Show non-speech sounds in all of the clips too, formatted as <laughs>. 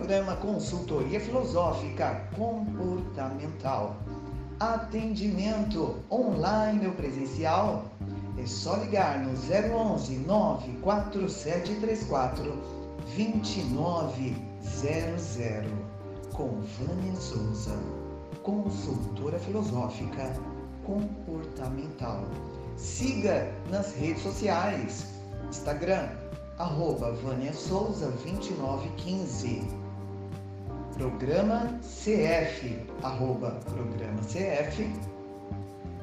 Programa Consultoria Filosófica Comportamental. Atendimento online ou presencial? É só ligar no 011 94734 2900 com Vânia Souza, consultora filosófica comportamental. Siga nas redes sociais, Instagram, arroba Vânia Souza 2915. Programa CF, arroba Programa CF.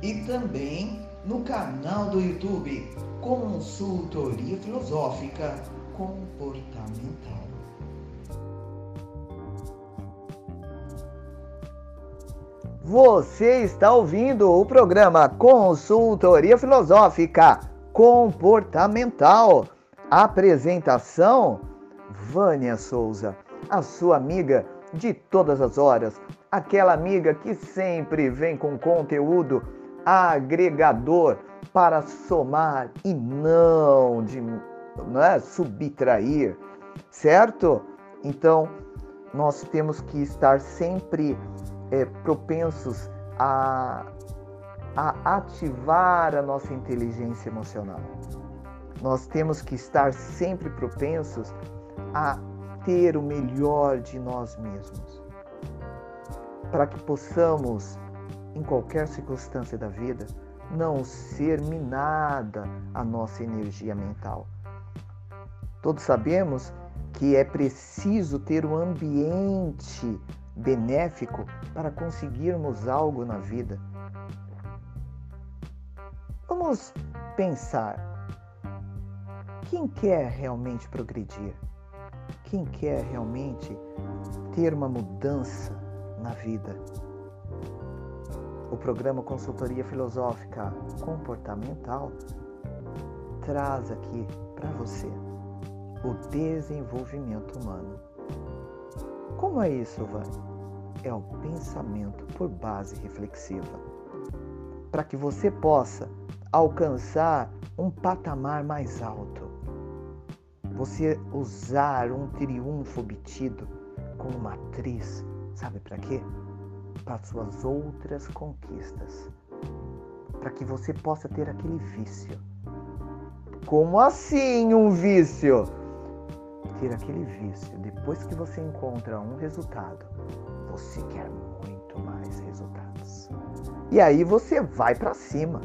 E também no canal do YouTube Consultoria Filosófica Comportamental. Você está ouvindo o programa Consultoria Filosófica Comportamental. Apresentação: Vânia Souza, a sua amiga de todas as horas, aquela amiga que sempre vem com conteúdo agregador para somar e não de não é, subtrair, certo? Então, nós temos que estar sempre é, propensos a, a ativar a nossa inteligência emocional. Nós temos que estar sempre propensos a ter o melhor de nós mesmos, para que possamos, em qualquer circunstância da vida, não ser minada a nossa energia mental. Todos sabemos que é preciso ter um ambiente benéfico para conseguirmos algo na vida. Vamos pensar. Quem quer realmente progredir? Quem quer realmente ter uma mudança na vida? O programa Consultoria Filosófica Comportamental traz aqui para você o desenvolvimento humano. Como é isso, Vânia? É o pensamento por base reflexiva. Para que você possa alcançar um patamar mais alto. Você usar um triunfo obtido como matriz, sabe para quê? Para suas outras conquistas. Para que você possa ter aquele vício. Como assim um vício? ter aquele vício, depois que você encontra um resultado, você quer muito mais resultados. E aí você vai para cima.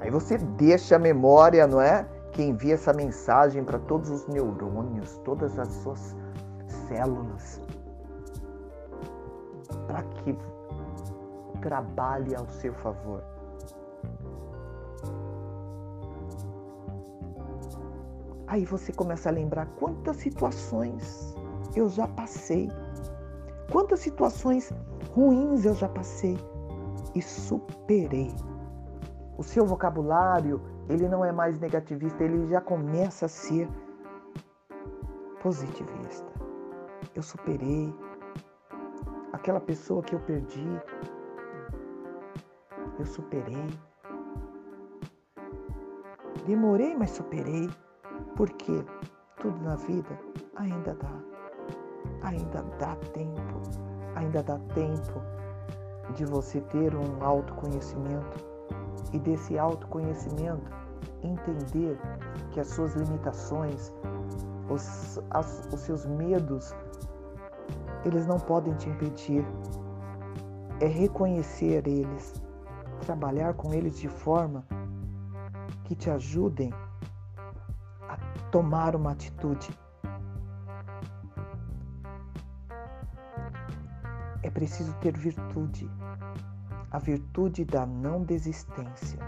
Aí você deixa a memória, não é? Que envia essa mensagem para todos os neurônios, todas as suas células, para que trabalhe ao seu favor. Aí você começa a lembrar quantas situações eu já passei, quantas situações ruins eu já passei e superei. O seu vocabulário, ele não é mais negativista, ele já começa a ser positivista. Eu superei aquela pessoa que eu perdi. Eu superei. Demorei, mas superei. Porque tudo na vida ainda dá. Ainda dá tempo. Ainda dá tempo de você ter um autoconhecimento e desse autoconhecimento entender que as suas limitações, os, as, os seus medos, eles não podem te impedir. É reconhecer eles, trabalhar com eles de forma que te ajudem tomar uma atitude. É preciso ter virtude, a virtude da não desistência.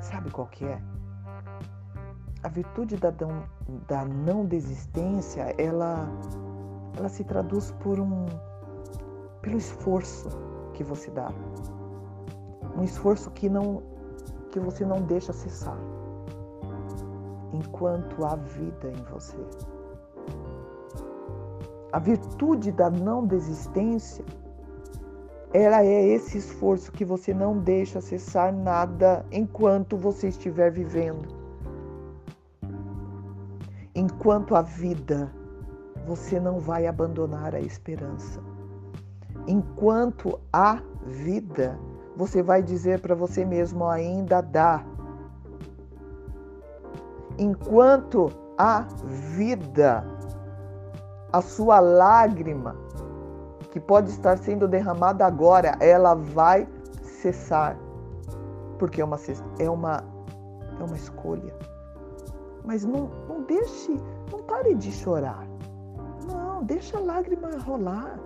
Sabe qual que é? Virtude da não, da não desistência, ela, ela se traduz por um, pelo esforço que você dá. Um esforço que, não, que você não deixa cessar enquanto há vida em você. A virtude da não desistência, ela é esse esforço que você não deixa cessar nada enquanto você estiver vivendo. Enquanto a vida você não vai abandonar a esperança. Enquanto há vida, você vai dizer para você mesmo: ainda dá. Enquanto há vida, a sua lágrima, que pode estar sendo derramada agora, ela vai cessar. Porque é uma, é uma, é uma escolha. Mas não, não deixe, não pare de chorar. Não, deixa a lágrima rolar.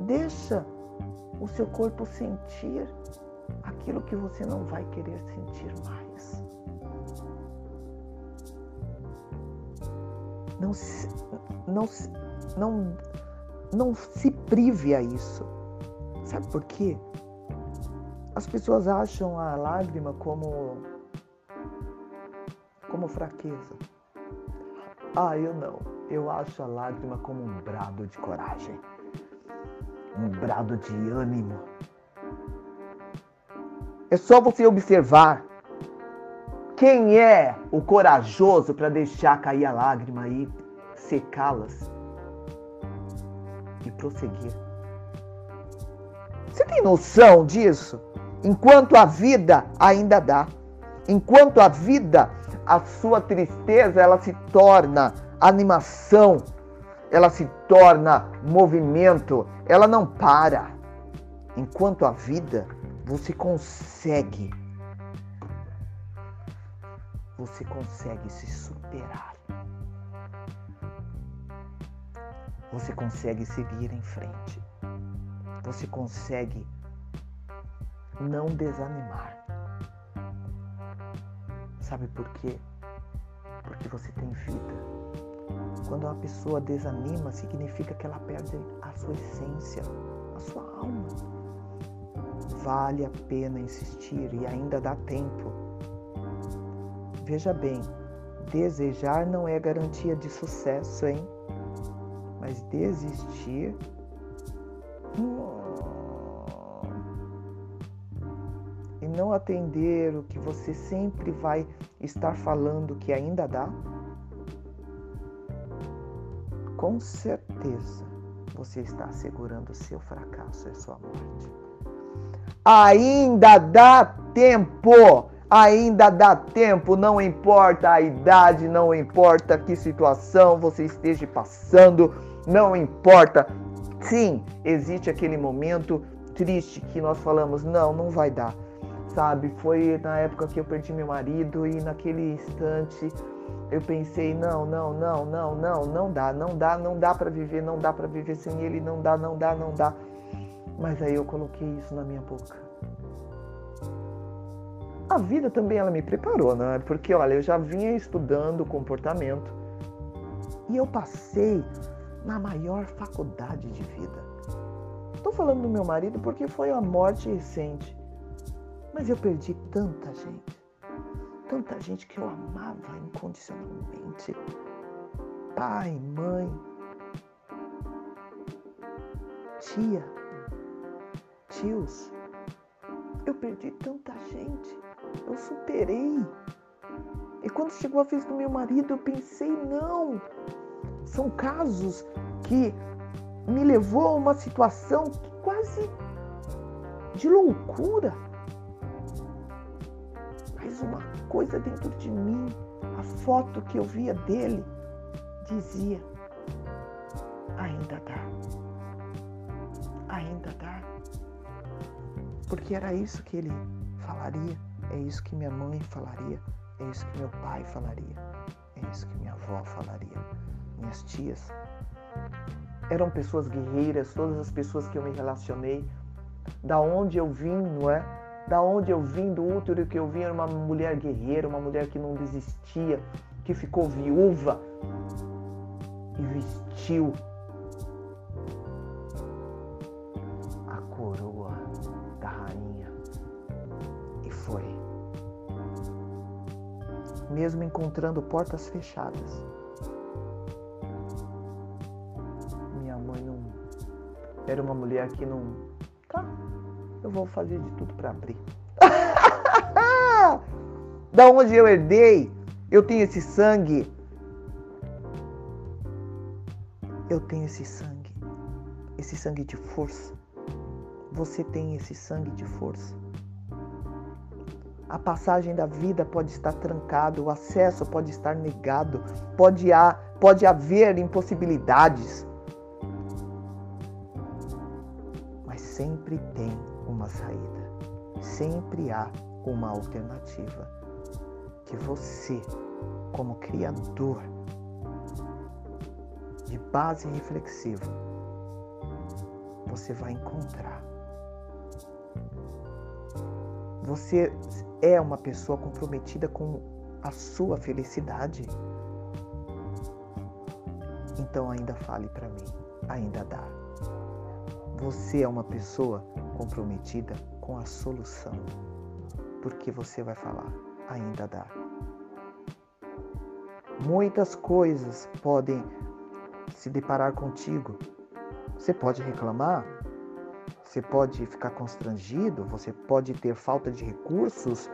Deixa o seu corpo sentir aquilo que você não vai querer sentir mais. Não se, não, não, não se prive a isso. Sabe por quê? As pessoas acham a lágrima como como fraqueza. Ah, eu não. Eu acho a lágrima como um brado de coragem um brado de ânimo. É só você observar quem é o corajoso para deixar cair a lágrima e secá-las e prosseguir. Você tem noção disso? Enquanto a vida ainda dá, enquanto a vida, a sua tristeza ela se torna animação, ela se torna movimento, ela não para. Enquanto a vida, você consegue. Você consegue se superar. Você consegue seguir em frente. Você consegue não desanimar. Sabe por quê? Porque você tem vida. Quando uma pessoa desanima, significa que ela perde a sua essência, a sua alma. Vale a pena insistir e ainda dá tempo. Veja bem, desejar não é garantia de sucesso, hein? Mas desistir. Hum, e não atender o que você sempre vai estar falando que ainda dá com certeza você está assegurando o seu fracasso e sua morte. Ainda dá tempo! Ainda dá tempo, não importa a idade, não importa que situação você esteja passando, não importa. Sim, existe aquele momento triste que nós falamos: não, não vai dar. Sabe, foi na época que eu perdi meu marido e naquele instante eu pensei, não, não, não, não, não, não dá, não dá, não dá para viver, não dá para viver sem ele, não dá, não dá, não dá. Mas aí eu coloquei isso na minha boca. A vida também ela me preparou, né? Porque olha, eu já vinha estudando comportamento e eu passei na maior faculdade de vida. Estou falando do meu marido porque foi a morte recente. Mas eu perdi tanta gente tanta gente que eu amava incondicionalmente. Pai, mãe, tia, tios. Eu perdi tanta gente. Eu superei. E quando chegou a vez do meu marido, eu pensei, não. São casos que me levou a uma situação quase de loucura. Uma coisa dentro de mim, a foto que eu via dele, dizia: ainda dá, ainda dá. Porque era isso que ele falaria, é isso que minha mãe falaria, é isso que meu pai falaria, é isso que minha avó falaria, minhas tias. Eram pessoas guerreiras, todas as pessoas que eu me relacionei, da onde eu vim, não é? Da onde eu vim, do útero que eu vim, era uma mulher guerreira, uma mulher que não desistia, que ficou viúva e vestiu a coroa da rainha e foi. Mesmo encontrando portas fechadas, minha mãe não era uma mulher que não tá vou fazer de tudo para abrir. <laughs> da onde eu herdei, eu tenho esse sangue. Eu tenho esse sangue, esse sangue de força. Você tem esse sangue de força. A passagem da vida pode estar trancada, o acesso pode estar negado, pode, há, pode haver impossibilidades. Mas sempre tem uma saída, sempre há uma alternativa que você, como criador de base reflexiva, você vai encontrar. Você é uma pessoa comprometida com a sua felicidade. Então ainda fale para mim, ainda dá. Você é uma pessoa comprometida com a solução. Porque você vai falar, ainda dá. Muitas coisas podem se deparar contigo. Você pode reclamar, você pode ficar constrangido, você pode ter falta de recursos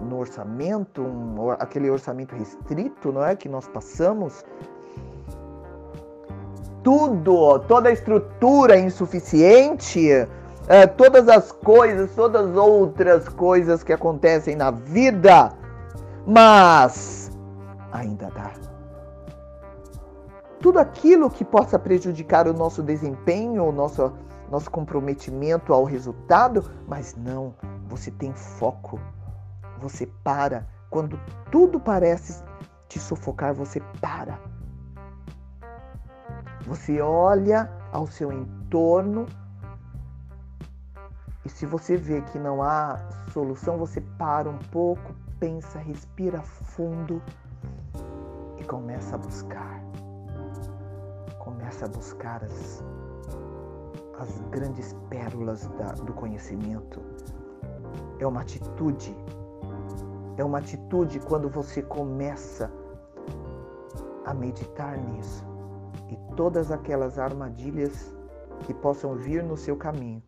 no orçamento, um, aquele orçamento restrito, não é que nós passamos. Tudo, toda a estrutura insuficiente, é, todas as coisas, todas as outras coisas que acontecem na vida, mas ainda dá. Tudo aquilo que possa prejudicar o nosso desempenho, o nosso nosso comprometimento ao resultado, mas não, você tem foco. Você para. Quando tudo parece te sufocar, você para. Você olha ao seu entorno e se você vê que não há solução, você para um pouco, pensa, respira fundo e começa a buscar. Começa a buscar as as grandes pérolas da, do conhecimento. É uma atitude. É uma atitude quando você começa a meditar nisso. E todas aquelas armadilhas que possam vir no seu caminho,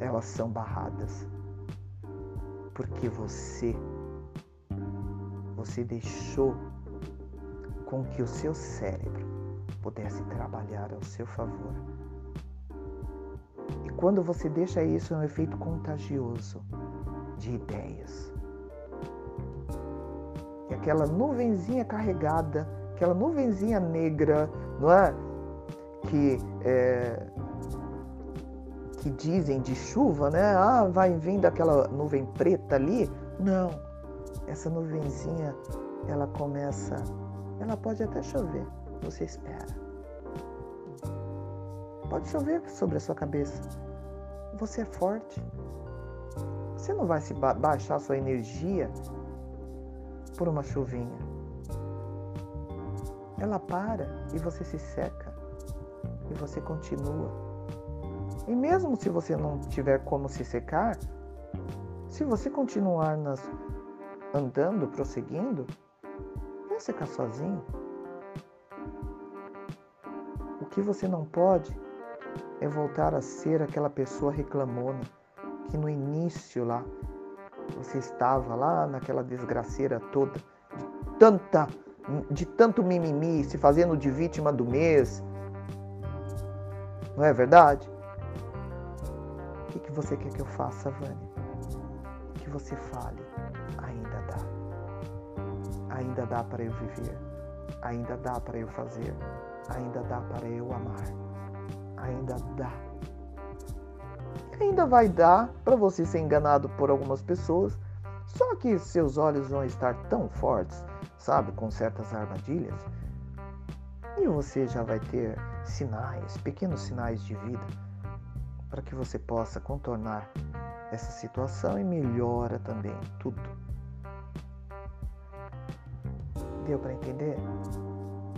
elas são barradas. Porque você você deixou com que o seu cérebro pudesse trabalhar ao seu favor quando você deixa isso, é um efeito contagioso de ideias. E aquela nuvenzinha carregada, aquela nuvenzinha negra, não é? Que, é, que dizem de chuva, né? Ah, vai vindo aquela nuvem preta ali. Não, essa nuvenzinha, ela começa, ela pode até chover, você espera. Pode chover sobre a sua cabeça, você é forte. Você não vai se ba baixar sua energia por uma chuvinha. Ela para e você se seca e você continua. E mesmo se você não tiver como se secar, se você continuar nas, andando, prosseguindo, vai secar sozinho. O que você não pode é voltar a ser aquela pessoa reclamona que no início lá você estava lá naquela desgraceira toda, de tanta de tanto mimimi, se fazendo de vítima do mês. Não é verdade? O que, que você quer que eu faça, Vânia? Que você fale. Ainda dá. Ainda dá para eu viver. Ainda dá para eu fazer. Ainda dá para eu amar ainda dá. Ainda vai dar para você ser enganado por algumas pessoas, só que seus olhos vão estar tão fortes, sabe, com certas armadilhas, e você já vai ter sinais, pequenos sinais de vida, para que você possa contornar essa situação e melhora também tudo. Deu para entender?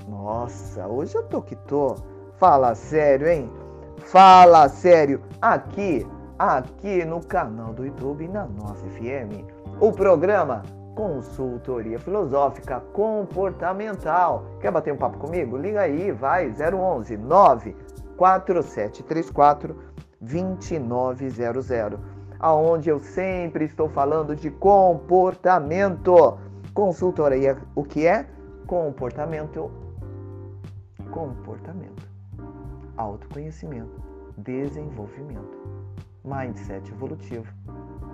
Nossa, hoje eu tô que tô. Fala sério, hein? Fala sério. Aqui, aqui no canal do YouTube, na nossa FM. O programa Consultoria Filosófica Comportamental. Quer bater um papo comigo? Liga aí, vai, 011 94734 2900. Aonde eu sempre estou falando de comportamento. Consultoria, o que é? Comportamento. Comportamento. autoconhecimento, desenvolvimento, mindset evolutivo,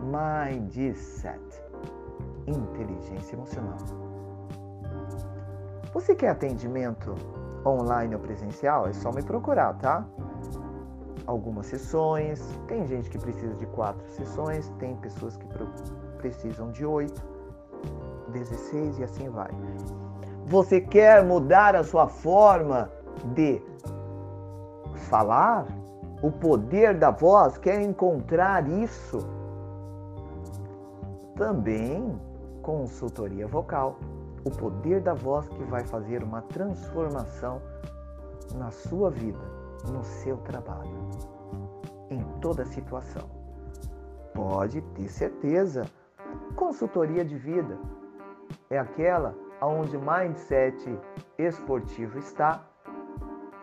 mindset, inteligência emocional. Você quer atendimento online ou presencial? É só me procurar, tá? Algumas sessões, tem gente que precisa de quatro sessões, tem pessoas que precisam de oito, 16 e assim vai. Você quer mudar a sua forma de falar? O poder da voz? Quer encontrar isso? Também consultoria vocal. O poder da voz que vai fazer uma transformação na sua vida, no seu trabalho, em toda situação. Pode ter certeza. Consultoria de vida é aquela onde o mindset esportivo está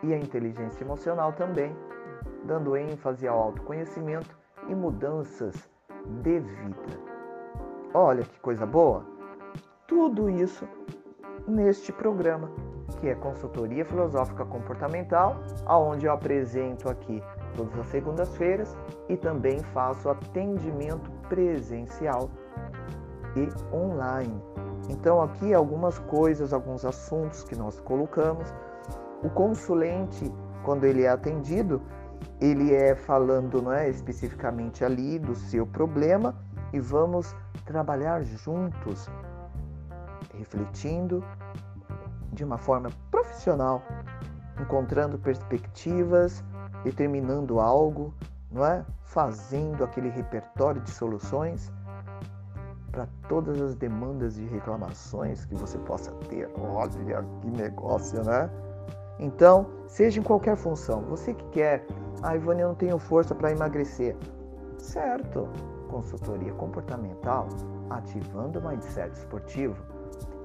e a inteligência emocional também, dando ênfase ao autoconhecimento e mudanças de vida. Olha que coisa boa! Tudo isso neste programa, que é Consultoria Filosófica Comportamental, aonde eu apresento aqui todas as segundas-feiras e também faço atendimento presencial e online então, aqui algumas coisas, alguns assuntos que nós colocamos. O consulente, quando ele é atendido, ele é falando não é, especificamente ali do seu problema e vamos trabalhar juntos, refletindo de uma forma profissional, encontrando perspectivas, determinando algo, não é? Fazendo aquele repertório de soluções para todas as demandas e reclamações que você possa ter. Olha que negócio, né? Então, seja em qualquer função, você que quer, ah, Ivone, eu não tenho força para emagrecer. Certo, consultoria comportamental, ativando o mindset esportivo.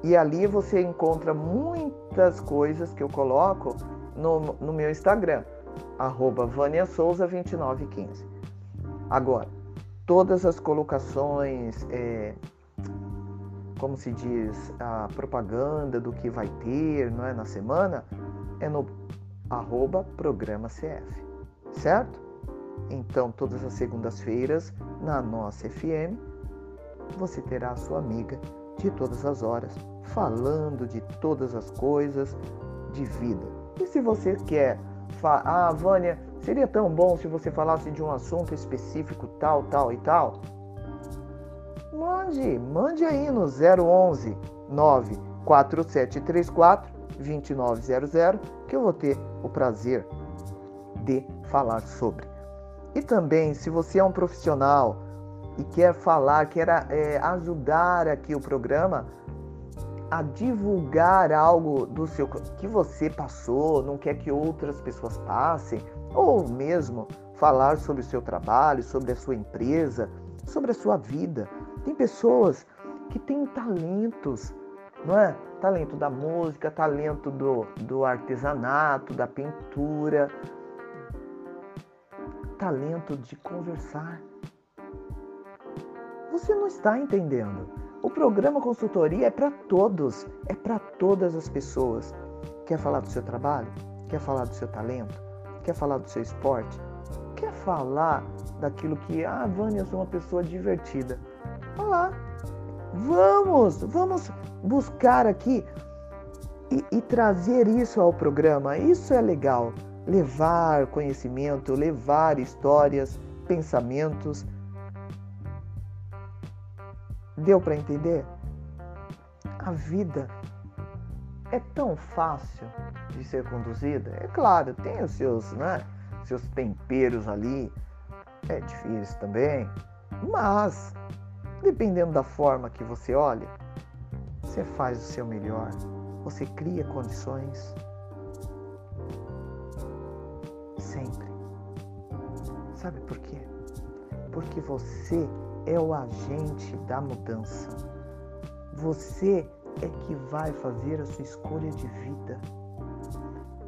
E ali você encontra muitas coisas que eu coloco no, no meu Instagram, arroba Vânia Souza 2915. Agora, todas as colocações, é, como se diz, a propaganda do que vai ter não é, na semana, é no arroba programa CF, certo? Então, todas as segundas-feiras, na nossa FM, você terá a sua amiga de todas as horas, falando de todas as coisas de vida. E se você quer, ah, Vânia, Seria tão bom se você falasse de um assunto específico, tal, tal e tal? Mande, mande aí no 011 94734 2900 que eu vou ter o prazer de falar sobre. E também, se você é um profissional e quer falar, quer é, ajudar aqui o programa a divulgar algo do seu que você passou, não quer que outras pessoas passem, ou mesmo falar sobre o seu trabalho, sobre a sua empresa, sobre a sua vida. Tem pessoas que têm talentos, não é? Talento da música, talento do, do artesanato, da pintura, talento de conversar. Você não está entendendo. O programa consultoria é para todos, é para todas as pessoas. Quer falar do seu trabalho? Quer falar do seu talento? Quer falar do seu esporte? Quer falar daquilo que, ah, Vânia, eu sou uma pessoa divertida. Olha lá. Vamos, vamos buscar aqui e, e trazer isso ao programa. Isso é legal. Levar conhecimento, levar histórias, pensamentos. Deu para entender? A vida é tão fácil de ser conduzida. É claro, tem os seus, né, seus temperos ali, é difícil também, mas dependendo da forma que você olha, você faz o seu melhor, você cria condições sempre. Sabe por quê? Porque você é o agente da mudança. Você é que vai fazer a sua escolha de vida.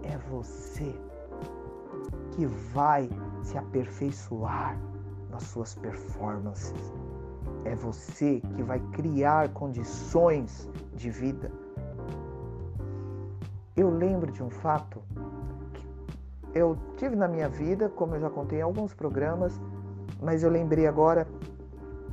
É você que vai se aperfeiçoar nas suas performances. É você que vai criar condições de vida. Eu lembro de um fato eu tive na minha vida, como eu já contei em alguns programas, mas eu lembrei agora,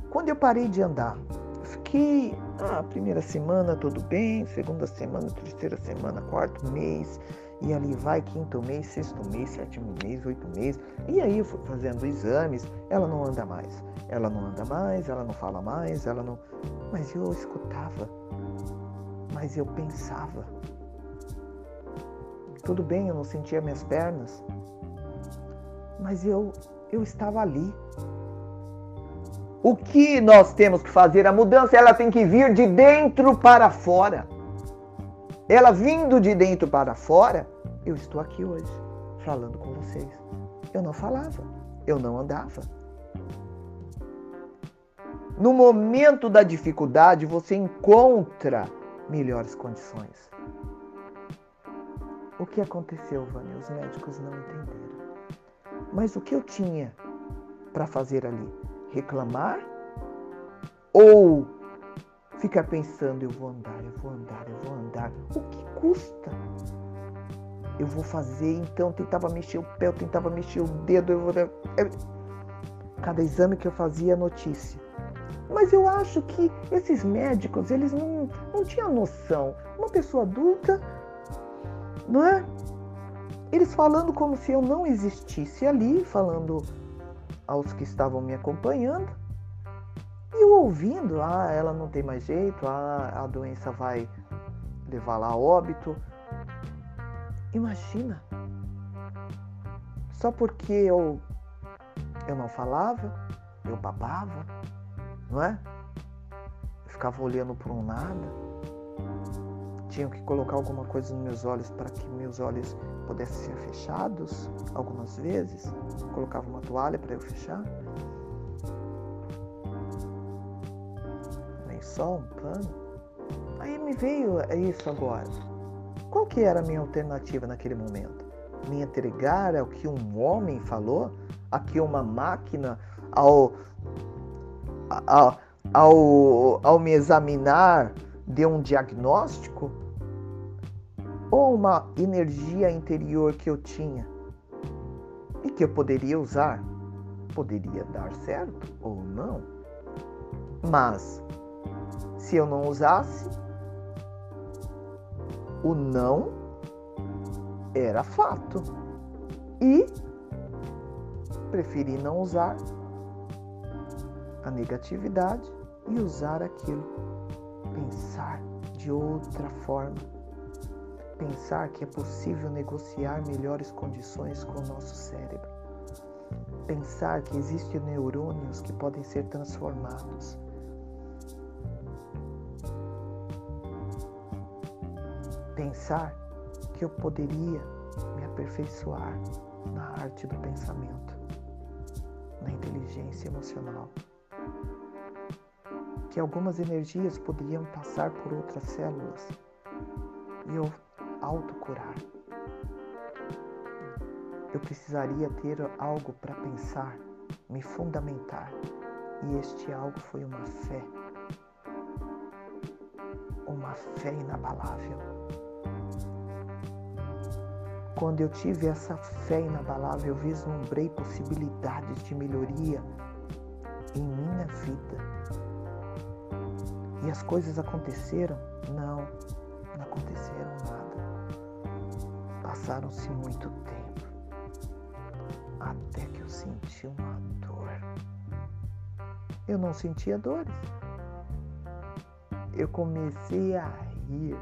quando eu parei de andar, fiquei ah, primeira semana tudo bem, segunda semana, terceira semana, quarto mês, e ali vai quinto mês, sexto mês, sétimo mês, oito meses. E aí eu fui fazendo exames, ela não anda mais. Ela não anda mais, ela não fala mais, ela não. Mas eu escutava. Mas eu pensava. Tudo bem, eu não sentia minhas pernas. Mas eu eu estava ali. O que nós temos que fazer? A mudança ela tem que vir de dentro para fora. Ela vindo de dentro para fora, eu estou aqui hoje falando com vocês. Eu não falava, eu não andava. No momento da dificuldade, você encontra melhores condições. O que aconteceu, Vânia? Os médicos não entenderam. Mas o que eu tinha para fazer ali? Reclamar ou ficar pensando, eu vou andar, eu vou andar, eu vou andar. O que custa? Eu vou fazer, então tentava mexer o pé, eu tentava mexer o dedo, eu vou... Cada exame que eu fazia, notícia. Mas eu acho que esses médicos, eles não, não tinham noção. Uma pessoa adulta, não é? Eles falando como se eu não existisse ali, falando aos que estavam me acompanhando. E eu ouvindo, ah, ela não tem mais jeito, ah, a doença vai levar lá a óbito. Imagina. Só porque eu eu não falava, eu babava, não é? Eu ficava olhando para um nada. Tinha que colocar alguma coisa nos meus olhos para que meus olhos pudessem ser fechados algumas vezes. Colocava uma toalha para eu fechar. só um pano? Aí me veio isso agora. Qual que era a minha alternativa naquele momento? Me entregar ao que um homem falou? A que uma máquina, ao, ao, ao, ao me examinar, deu um diagnóstico? Ou uma energia interior que eu tinha e que eu poderia usar? Poderia dar certo ou não? Mas se eu não usasse, o não era fato. E preferi não usar a negatividade e usar aquilo. Pensar de outra forma. Pensar que é possível negociar melhores condições com o nosso cérebro. Pensar que existem neurônios que podem ser transformados pensar que eu poderia me aperfeiçoar na arte do pensamento, na inteligência emocional. Que algumas energias poderiam passar por outras células e eu autocurar. Eu precisaria ter algo para pensar, me fundamentar. E este algo foi uma fé. Uma fé inabalável quando eu tive essa fé inabalável, eu vislumbrei possibilidades de melhoria em minha vida. E as coisas aconteceram? Não, não aconteceram nada. Passaram-se muito tempo até que eu senti uma dor. Eu não sentia dores. Eu comecei a rir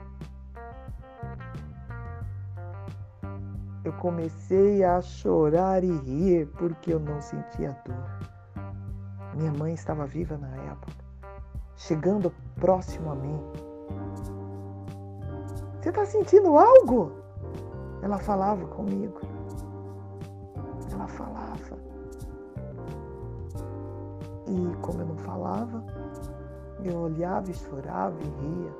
eu comecei a chorar e rir porque eu não sentia dor. Minha mãe estava viva na época, chegando próximo a mim. Você está sentindo algo? Ela falava comigo. Ela falava. E como eu não falava, eu olhava e chorava e ria.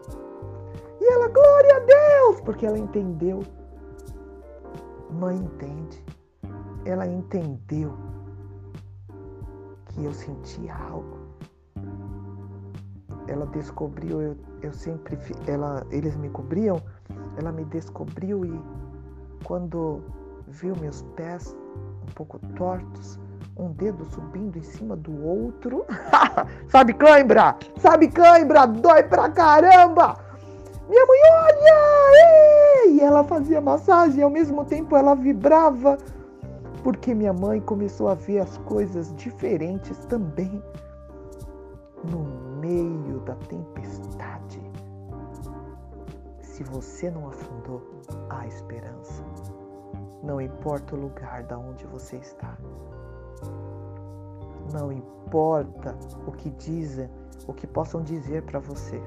E ela, glória a Deus, porque ela entendeu mãe entende. Ela entendeu que eu sentia algo. Ela descobriu, eu, eu sempre, ela, eles me cobriam, ela me descobriu e quando viu meus pés um pouco tortos, um dedo subindo em cima do outro. <laughs> Sabe cãibra? Sabe cãibra? Dói pra caramba! Minha mãe, olha! E ela fazia massagem, ao mesmo tempo ela vibrava, porque minha mãe começou a ver as coisas diferentes também. No meio da tempestade, se você não afundou, há esperança. Não importa o lugar da onde você está. Não importa o que dizem, o que possam dizer para você.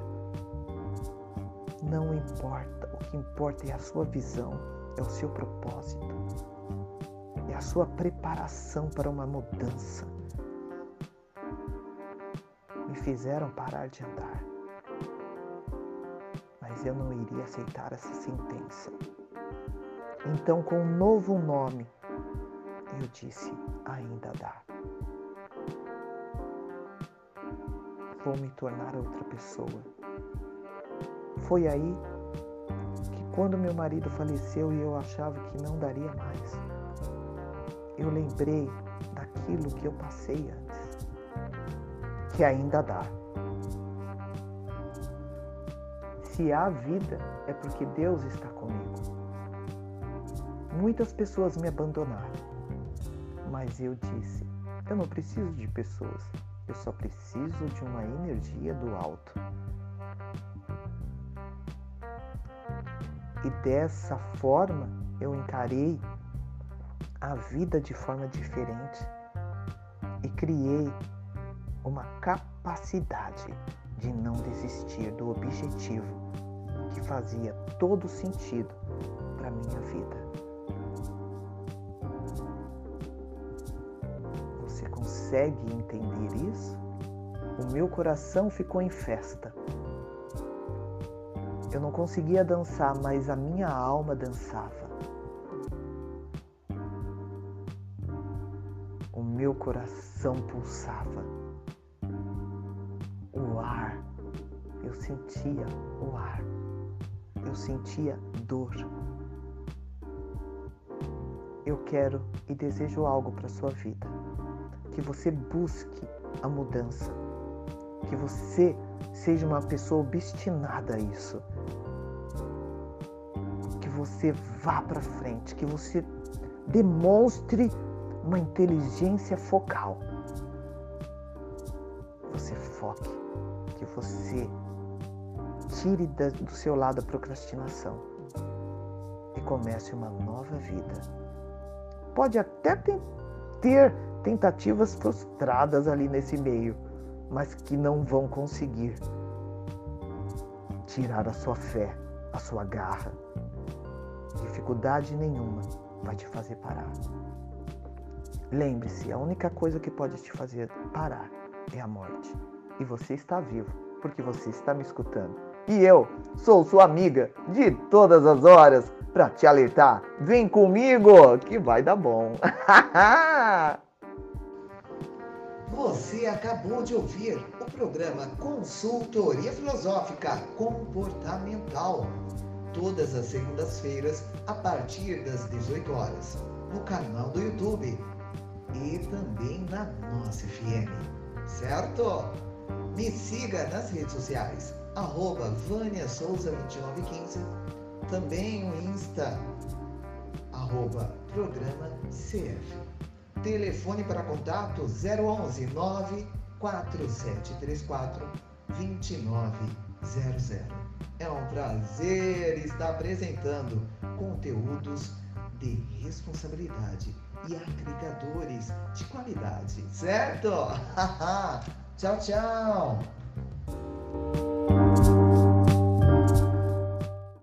Não importa. O que importa é a sua visão, é o seu propósito, é a sua preparação para uma mudança. Fizeram parar de andar, mas eu não iria aceitar essa sentença. Então, com um novo nome, eu disse: ainda dá. Vou me tornar outra pessoa. Foi aí que, quando meu marido faleceu e eu achava que não daria mais, eu lembrei daquilo que eu passei antes, que ainda dá. Se há vida, é porque Deus está comigo. Muitas pessoas me abandonaram, mas eu disse: eu não preciso de pessoas, eu só preciso de uma energia do alto. E dessa forma eu encarei a vida de forma diferente e criei uma capacidade de não desistir do objetivo que fazia todo sentido para minha vida. consegue entender isso? O meu coração ficou em festa. Eu não conseguia dançar, mas a minha alma dançava. O meu coração pulsava. Sentia o ar. Eu sentia dor. Eu quero e desejo algo para sua vida que você busque a mudança, que você seja uma pessoa obstinada a isso, que você vá para frente, que você demonstre uma inteligência focal. Você foque, que você tire do seu lado a procrastinação e comece uma nova vida. Pode até ter tentativas frustradas ali nesse meio, mas que não vão conseguir tirar a sua fé, a sua garra. Dificuldade nenhuma vai te fazer parar. Lembre-se, a única coisa que pode te fazer parar é a morte. E você está vivo, porque você está me escutando. E eu sou sua amiga de todas as horas para te alertar. Vem comigo que vai dar bom. <laughs> Você acabou de ouvir o programa Consultoria Filosófica Comportamental, todas as segundas-feiras, a partir das 18 horas, no canal do YouTube e também na nossa FM, certo? Me siga nas redes sociais, arroba Vânia Souza 2915, também o Insta, arroba Programa CF. Telefone para contato 011 94734 2900. É um prazer estar apresentando conteúdos de responsabilidade e agregadores de qualidade, certo? <laughs> tchau, tchau! Bye.